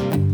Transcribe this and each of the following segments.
Bye.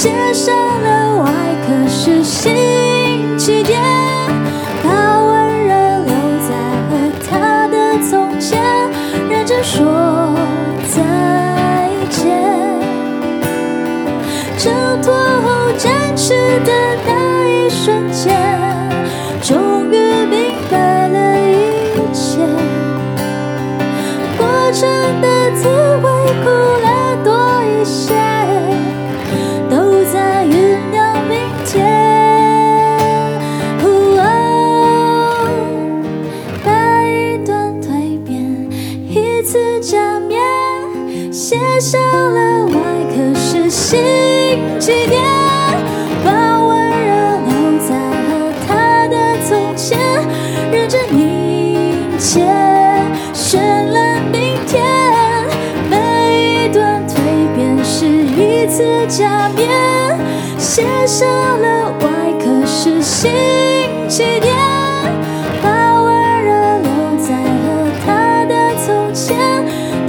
写上了外壳是心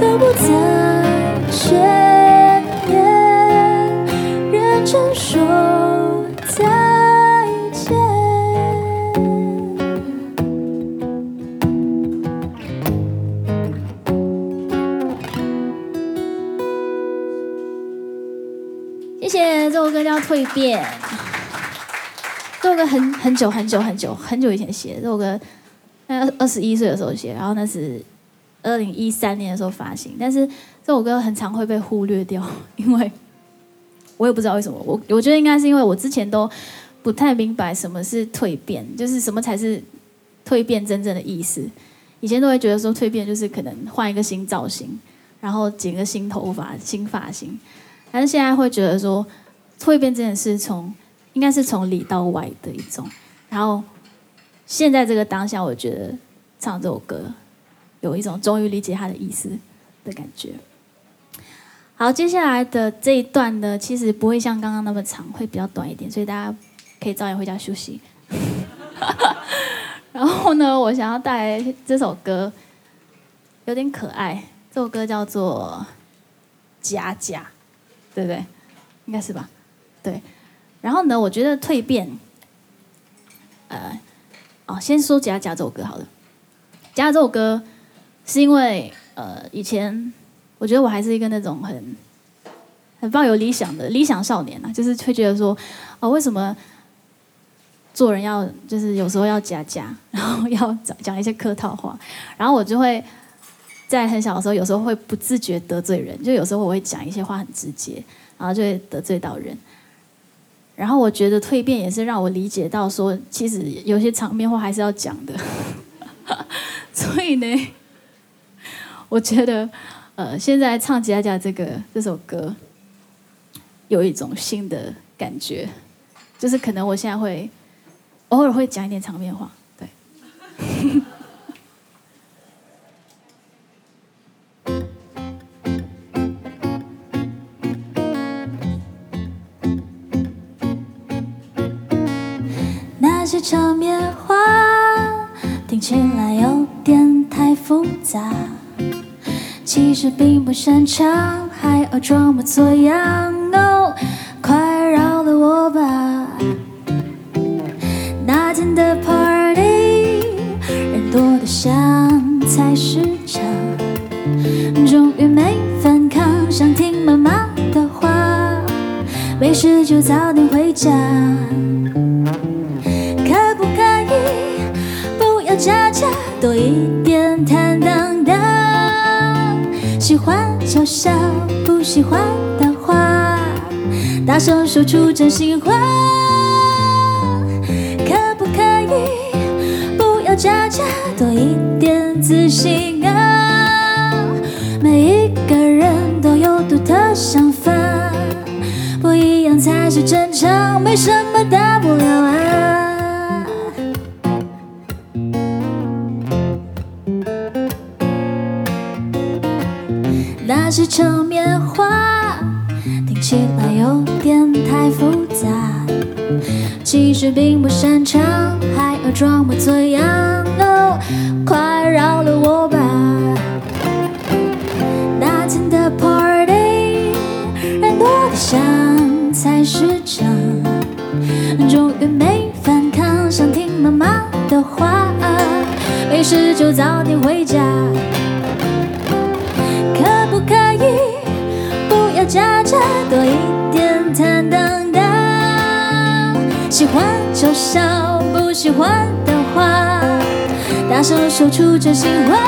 都不再见面，认真说再见。谢谢，这首歌叫《蜕变》。这首歌很很久很久很久很久以前写的，这首歌二二十一岁的时候写，然后那是。二零一三年的时候发行。但是这首歌很常会被忽略掉，因为我也不知道为什么。我我觉得应该是因为我之前都不太明白什么是蜕变，就是什么才是蜕变真正的意思。以前都会觉得说蜕变就是可能换一个新造型，然后剪个新头发、新发型。但是现在会觉得说蜕变真的是从。应该是从里到外的一种，然后现在这个当下，我觉得唱这首歌有一种终于理解他的意思的感觉。好，接下来的这一段呢，其实不会像刚刚那么长，会比较短一点，所以大家可以早点回家休息。然后呢，我想要带来这首歌，有点可爱。这首歌叫做《假假》，对不对？应该是吧？对。然后呢，我觉得蜕变，呃，哦，先说《假假》这首歌好了，《假假》这首歌是因为呃，以前我觉得我还是一个那种很很抱有理想的理想少年啊，就是会觉得说，哦，为什么做人要就是有时候要假假，然后要讲讲一些客套话，然后我就会在很小的时候，有时候会不自觉得罪人，就有时候我会讲一些话很直接，然后就会得罪到人。然后我觉得蜕变也是让我理解到，说其实有些场面话还是要讲的。所以呢，我觉得呃，现在唱《吉他家》这个这首歌，有一种新的感觉，就是可能我现在会偶尔会讲一点场面话，对。那些场面话听起来有点太复杂，其实并不擅长，还要装模作样。No，快饶了我吧。那天的 party，人多得像菜市场，终于没反抗，想听妈妈的话，没事就早点回家。可不可以不要假假，多一点坦荡？欢就笑，不喜欢的话，大声说出真心话。可不可以不要假假，多一点自信啊？每一个人都有独特想法，不一样才是正常，没什么大不了啊。那些场面话听起来有点太复杂，其实并不擅长，还要装模作样。哦，快饶了我吧。那天的 party 人多得像菜市场，终于没反抗，想听妈妈的话，没事就早点回家。可以不要假假，多一点坦荡荡？喜欢就笑，不喜欢的话，大声说出真心话。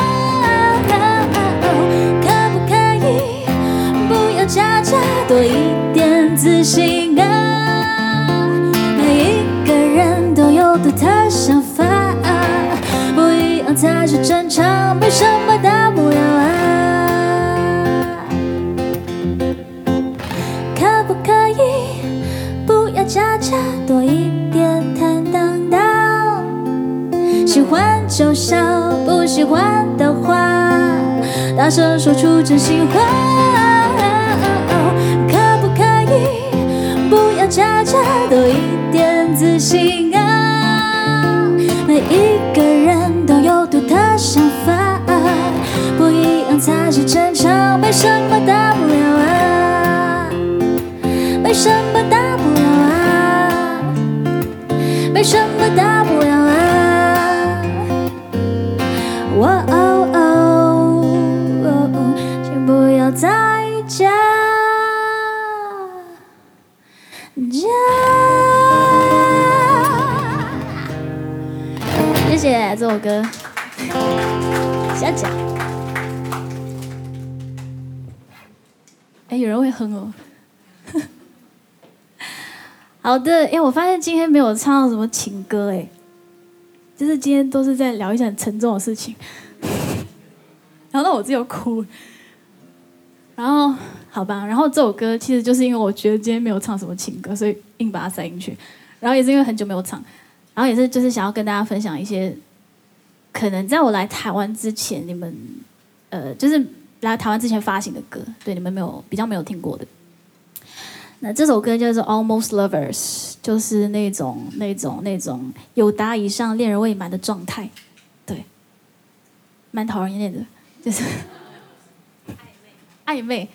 可不可以不要假假，多一点自信啊？每一个人都有独特想法，不一样才是正常，没什么大就笑，不喜欢的话，大声说出真心话。可不可以不要假假，多一点自信啊？每一个人都有独特想法，不一样才是正常，没什么大好的，哎，我发现今天没有唱到什么情歌，哎，就是今天都是在聊一些很沉重的事情，然后那我自己又哭，然后好吧，然后这首歌其实就是因为我觉得今天没有唱什么情歌，所以硬把它塞进去，然后也是因为很久没有唱，然后也是就是想要跟大家分享一些，可能在我来台湾之前，你们呃就是来台湾之前发行的歌，对你们没有比较没有听过的。那这首歌叫做《Almost Lovers》，就是那种、那种、那种有达以上恋人未满的状态，对，蛮讨人厌的，就是。暧昧，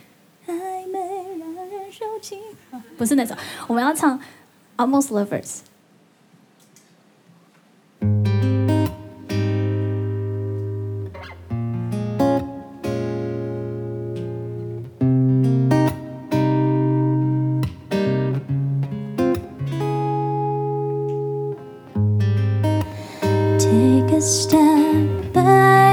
暧昧让人受尽，不是那种，我们要唱《Almost Lovers》。Take a step back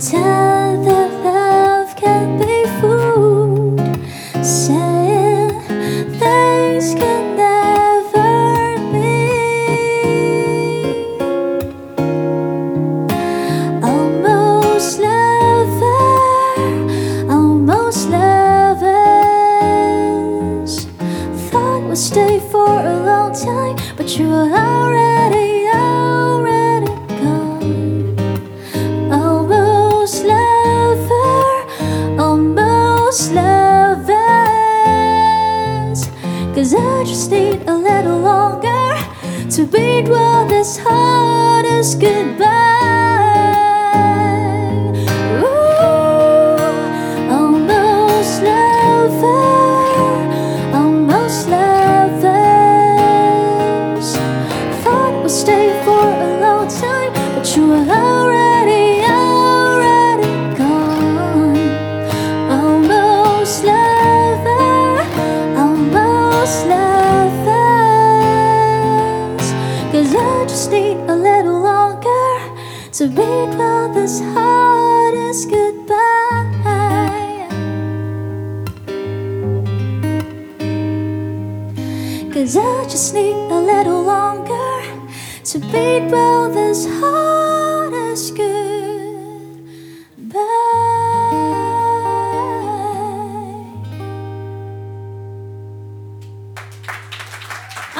前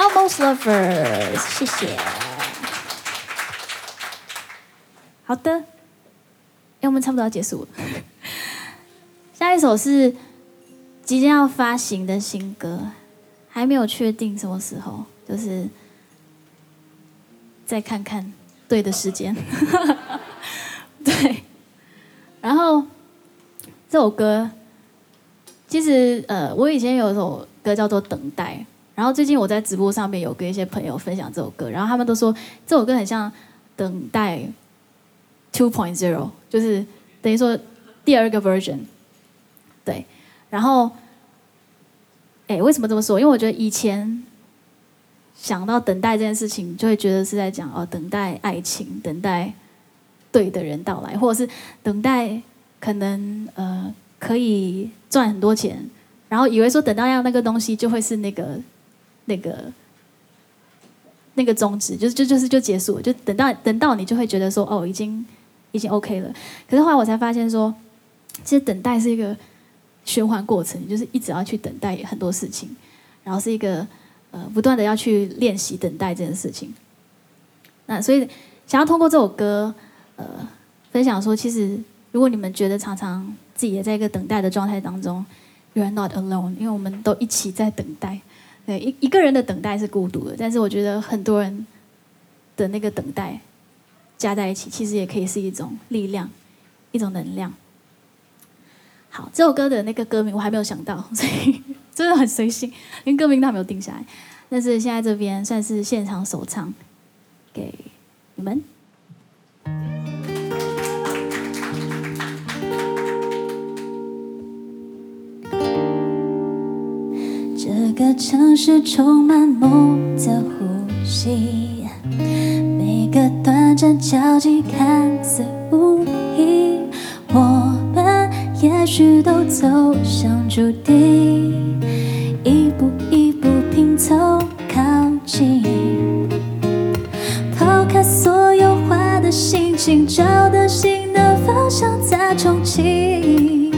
Almost Lovers，谢谢。好的，哎，我们差不多要结束了。下一首是即将要发行的新歌，还没有确定什么时候，就是再看看对的时间。对，然后这首歌其实呃，我以前有一首歌叫做《等待》，然后最近我在直播上面有跟一些朋友分享这首歌，然后他们都说这首歌很像《等待 Two Point Zero》，就是等于说第二个 version。对，然后，哎，为什么这么说？因为我觉得以前想到等待这件事情，就会觉得是在讲哦，等待爱情，等待对的人到来，或者是等待可能呃可以赚很多钱，然后以为说等到要那个东西就会是那个那个那个宗旨，就是就就是就结束，就等到等到你就会觉得说哦，已经已经 OK 了。可是后来我才发现说，其实等待是一个循环过程，就是一直要去等待很多事情，然后是一个呃不断的要去练习等待这件事情。那所以想要通过这首歌呃分享说，其实如果你们觉得常常自己也在一个等待的状态当中，You are not alone，因为我们都一起在等待。对，一一个人的等待是孤独的，但是我觉得很多人的那个等待加在一起，其实也可以是一种力量，一种能量。好，这首歌的那个歌名我还没有想到，所以 真的很随性，连歌名都还没有定下来。但是现在这边算是现场首唱给你们。个城市充满梦的呼吸，每个短暂交集看似无意，我们也许都走向注定，一步一步拼凑靠近，抛开所有坏的心情，找到新的方向再重启，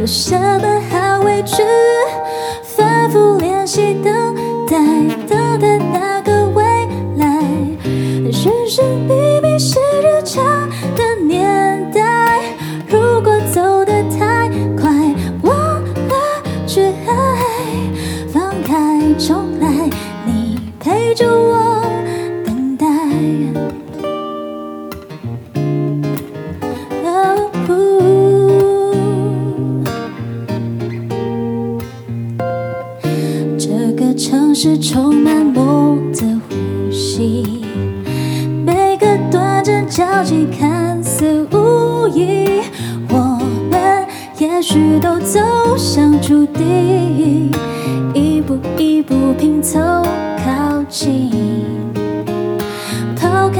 有什么好畏惧？反复练习，等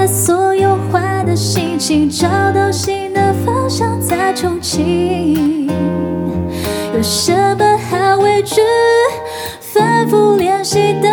所有坏的心情，找到新的方向再重启。有什么好畏惧？反复练习，的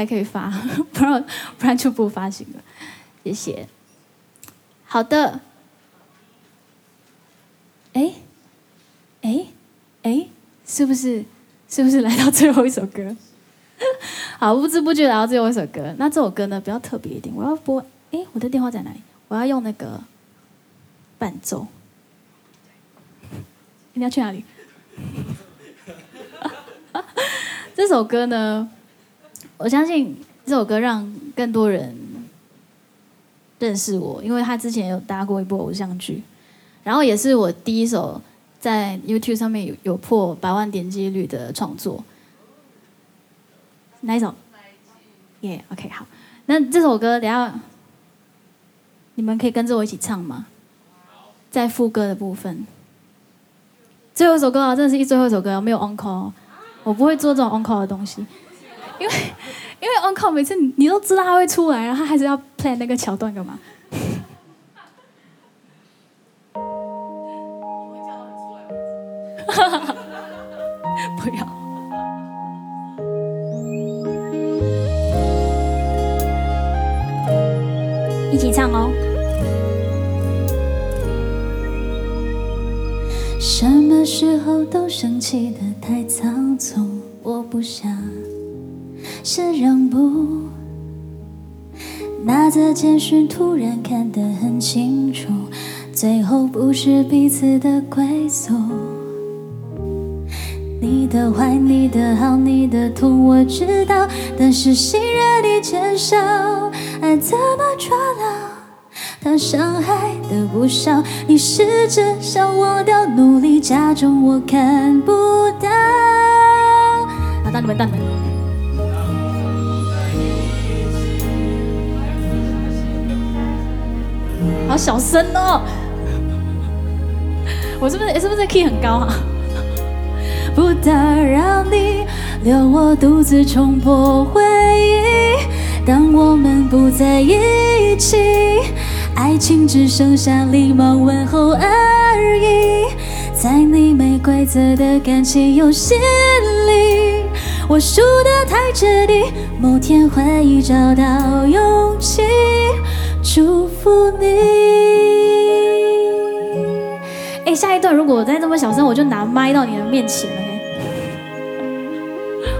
才可以发，不然不然就不发行了。谢谢。好的。哎，哎，哎，是不是是不是来到最后一首歌？好，不知不觉来到最后一首歌。那这首歌呢比较特别一点，我要播。哎，我的电话在哪里？我要用那个伴奏。你要去哪里？这首歌呢，我相信这首歌让更多人认识我，因为他之前有搭过一部偶像剧，然后也是我第一首在 YouTube 上面有有破百万点击率的创作。哪一首？耶、o k 好。那这首歌等下你们可以跟着我一起唱吗？在副歌的部分。最后一首歌啊，真的是一最后一首歌，没有 encore，哦我不会做这种 encore 的东西，因为因为 oncome 每次你都知道他会出来，然后他还是要 plan 那个桥段干嘛？简讯突然看得很清楚，最后不是彼此的归宿。你的坏，你的好，你的痛我知道，但是信任你减少，爱怎么抓牢？他伤害的不少，你试着想忘掉，努力假装我看不到。好，当你们当你们，好小声哦！我是不是是不是 key 很高啊？不打扰你，留我独自重播回忆。当我们不在一起，爱情只剩下礼貌问候而已。在你没规则的感情游戏里，我输得太彻底，某天会找到勇气祝福你。我再这么小声，我就拿麦到你的面前了。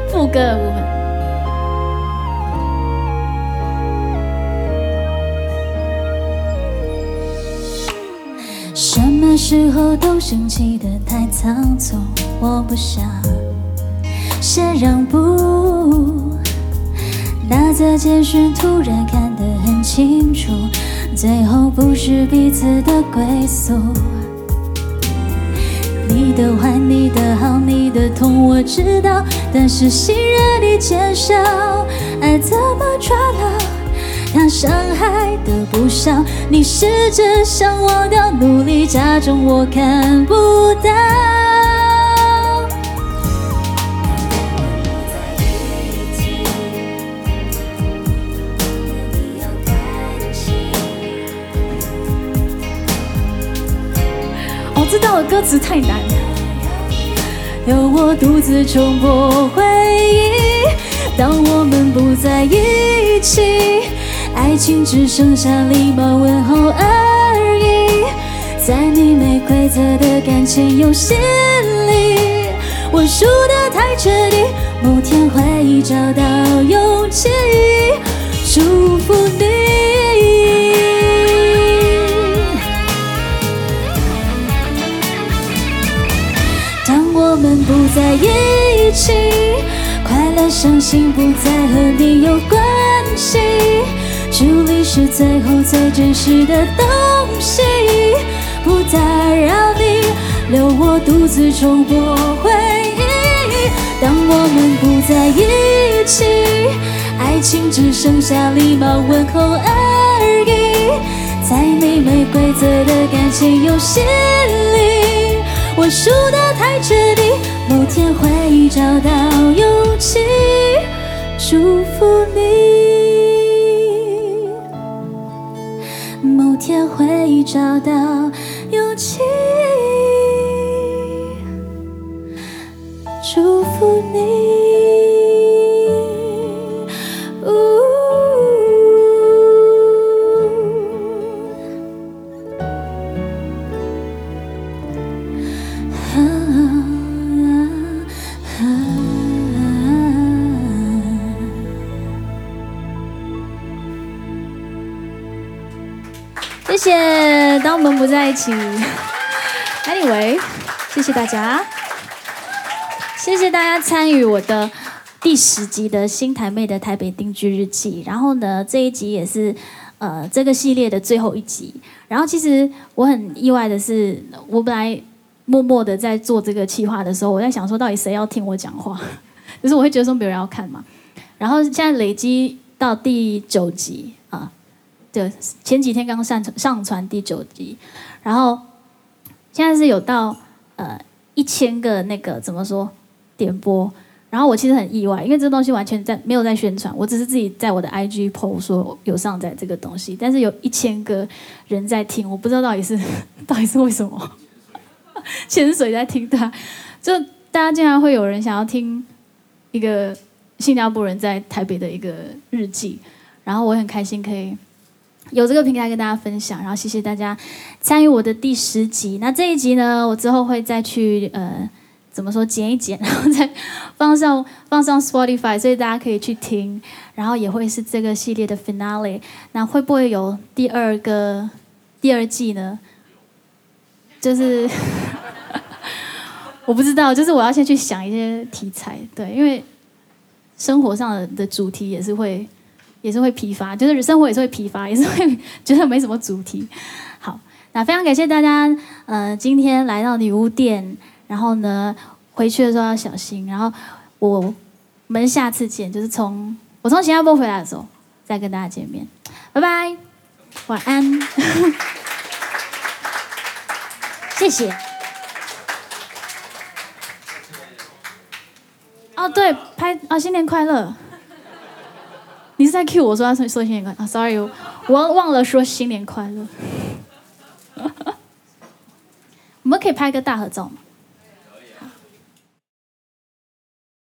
副歌部分。什么时候都生气的太仓促，我不想先让步。那则简讯突然看得很清楚，最后不是彼此的归宿。你的坏，你的好，你的痛我知道，但是信任你减少，爱怎么抓牢？他伤害的不少，你试着想忘掉，努力假装我看不到。我知道了，歌词太难由。我独自冲破回忆。当我们不在一起，爱情只剩下礼貌问候而已。在你没规则的感情游戏里，我输得太彻底，某天会找到勇气祝福你。们不在一起，快乐伤心不再和你有关系。距离是最后最真实的东西，不打扰你，留我独自重播回忆。当我们不在一起，爱情只剩下礼貌问候而已。在你没规则的感情游戏里，我输得太彻底，某天会找到勇气祝福你。某天会找到勇气祝福你。不在一起。Anyway，谢谢大家，谢谢大家参与我的第十集的新台妹的台北定居日记。然后呢，这一集也是呃这个系列的最后一集。然后其实我很意外的是，我本来默默的在做这个企划的时候，我在想说，到底谁要听我讲话？就是我会觉得说没有人要看嘛。然后现在累积到第九集。对，前几天刚上传上传第九集，然后现在是有到呃一千个那个怎么说点播，然后我其实很意外，因为这东西完全在没有在宣传，我只是自己在我的 IG PO 说有上载这个东西，但是有一千个人在听，我不知道到底是 到底是为什么 潜水在听它，就大家竟然会有人想要听一个新加坡人在台北的一个日记，然后我很开心可以。有这个平台跟大家分享，然后谢谢大家参与我的第十集。那这一集呢，我之后会再去呃，怎么说剪一剪，然后再放上 放上 Spotify，所以大家可以去听。然后也会是这个系列的 finale。那会不会有第二个第二季呢？就是 我不知道，就是我要先去想一些题材，对，因为生活上的主题也是会也是会疲乏，就是生活也是会疲乏，也是会觉得没什么主题。好，那非常感谢大家，呃，今天来到女巫店，然后呢，回去的时候要小心，然后我们下次见，就是从我从新加坡回来的时候再跟大家见面，拜拜，晚安，谢谢。哦，对，拍啊，新年快乐！你是在 cue 我说要说说新年快乐啊？Sorry，我忘了说新年快乐。我们可以拍个大合照吗？